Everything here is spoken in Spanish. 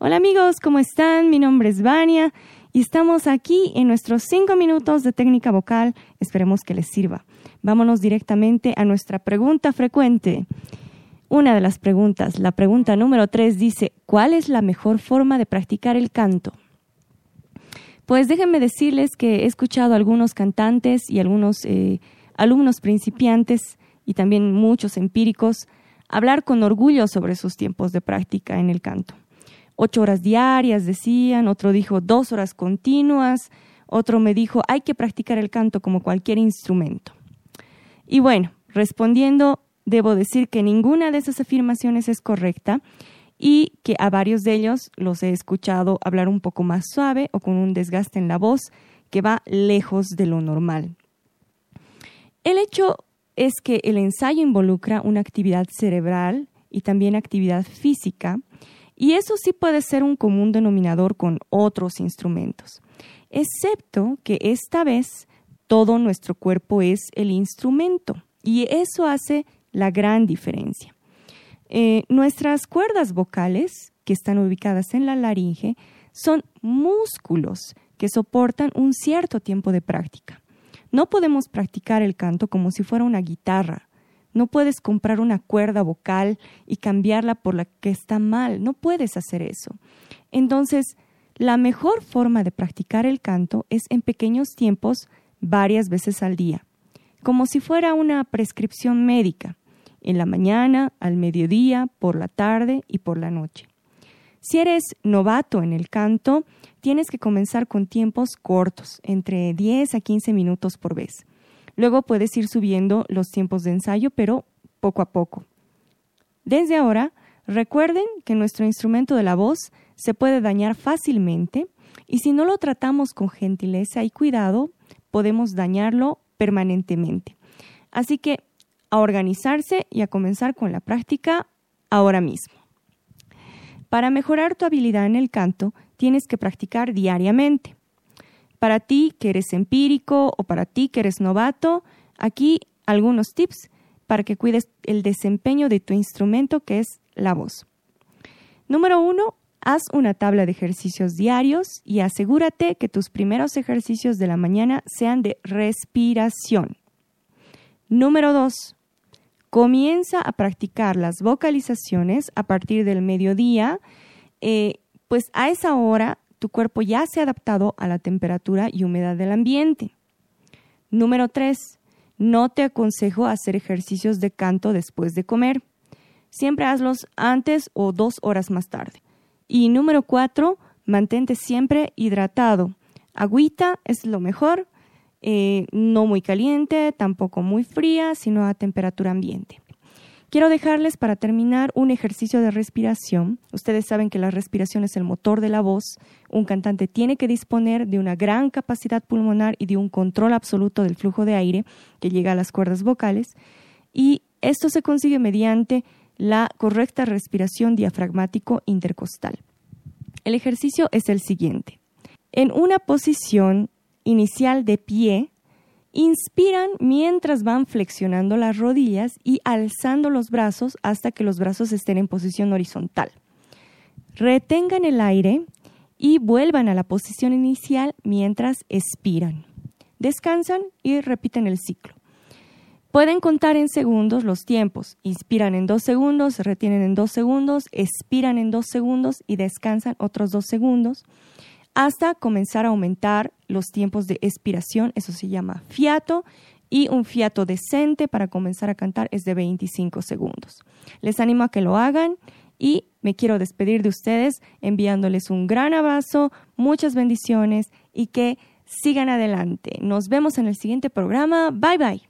Hola amigos, ¿cómo están? Mi nombre es Vania y estamos aquí en nuestros cinco minutos de técnica vocal. Esperemos que les sirva. Vámonos directamente a nuestra pregunta frecuente. Una de las preguntas, la pregunta número tres dice, ¿cuál es la mejor forma de practicar el canto? Pues déjenme decirles que he escuchado a algunos cantantes y algunos eh, alumnos principiantes y también muchos empíricos hablar con orgullo sobre sus tiempos de práctica en el canto ocho horas diarias, decían, otro dijo dos horas continuas, otro me dijo hay que practicar el canto como cualquier instrumento. Y bueno, respondiendo, debo decir que ninguna de esas afirmaciones es correcta y que a varios de ellos los he escuchado hablar un poco más suave o con un desgaste en la voz que va lejos de lo normal. El hecho es que el ensayo involucra una actividad cerebral y también actividad física y eso sí puede ser un común denominador con otros instrumentos, excepto que esta vez todo nuestro cuerpo es el instrumento y eso hace la gran diferencia. Eh, nuestras cuerdas vocales, que están ubicadas en la laringe, son músculos que soportan un cierto tiempo de práctica. No podemos practicar el canto como si fuera una guitarra no puedes comprar una cuerda vocal y cambiarla por la que está mal. No puedes hacer eso. Entonces, la mejor forma de practicar el canto es en pequeños tiempos varias veces al día, como si fuera una prescripción médica, en la mañana, al mediodía, por la tarde y por la noche. Si eres novato en el canto, tienes que comenzar con tiempos cortos, entre 10 a 15 minutos por vez. Luego puedes ir subiendo los tiempos de ensayo, pero poco a poco. Desde ahora, recuerden que nuestro instrumento de la voz se puede dañar fácilmente y si no lo tratamos con gentileza y cuidado, podemos dañarlo permanentemente. Así que a organizarse y a comenzar con la práctica ahora mismo. Para mejorar tu habilidad en el canto, tienes que practicar diariamente. Para ti que eres empírico o para ti que eres novato, aquí algunos tips para que cuides el desempeño de tu instrumento que es la voz. Número uno, haz una tabla de ejercicios diarios y asegúrate que tus primeros ejercicios de la mañana sean de respiración. Número dos, comienza a practicar las vocalizaciones a partir del mediodía, eh, pues a esa hora tu cuerpo ya se ha adaptado a la temperatura y humedad del ambiente. Número 3. No te aconsejo hacer ejercicios de canto después de comer. Siempre hazlos antes o dos horas más tarde. Y número 4. Mantente siempre hidratado. Agüita es lo mejor, eh, no muy caliente, tampoco muy fría, sino a temperatura ambiente. Quiero dejarles para terminar un ejercicio de respiración. Ustedes saben que la respiración es el motor de la voz. Un cantante tiene que disponer de una gran capacidad pulmonar y de un control absoluto del flujo de aire que llega a las cuerdas vocales. Y esto se consigue mediante la correcta respiración diafragmático intercostal. El ejercicio es el siguiente. En una posición inicial de pie, Inspiran mientras van flexionando las rodillas y alzando los brazos hasta que los brazos estén en posición horizontal. Retengan el aire y vuelvan a la posición inicial mientras expiran. Descansan y repiten el ciclo. Pueden contar en segundos los tiempos. Inspiran en dos segundos, retienen en dos segundos, expiran en dos segundos y descansan otros dos segundos hasta comenzar a aumentar los tiempos de expiración, eso se llama fiato, y un fiato decente para comenzar a cantar es de 25 segundos. Les animo a que lo hagan y me quiero despedir de ustedes enviándoles un gran abrazo, muchas bendiciones y que sigan adelante. Nos vemos en el siguiente programa. Bye bye.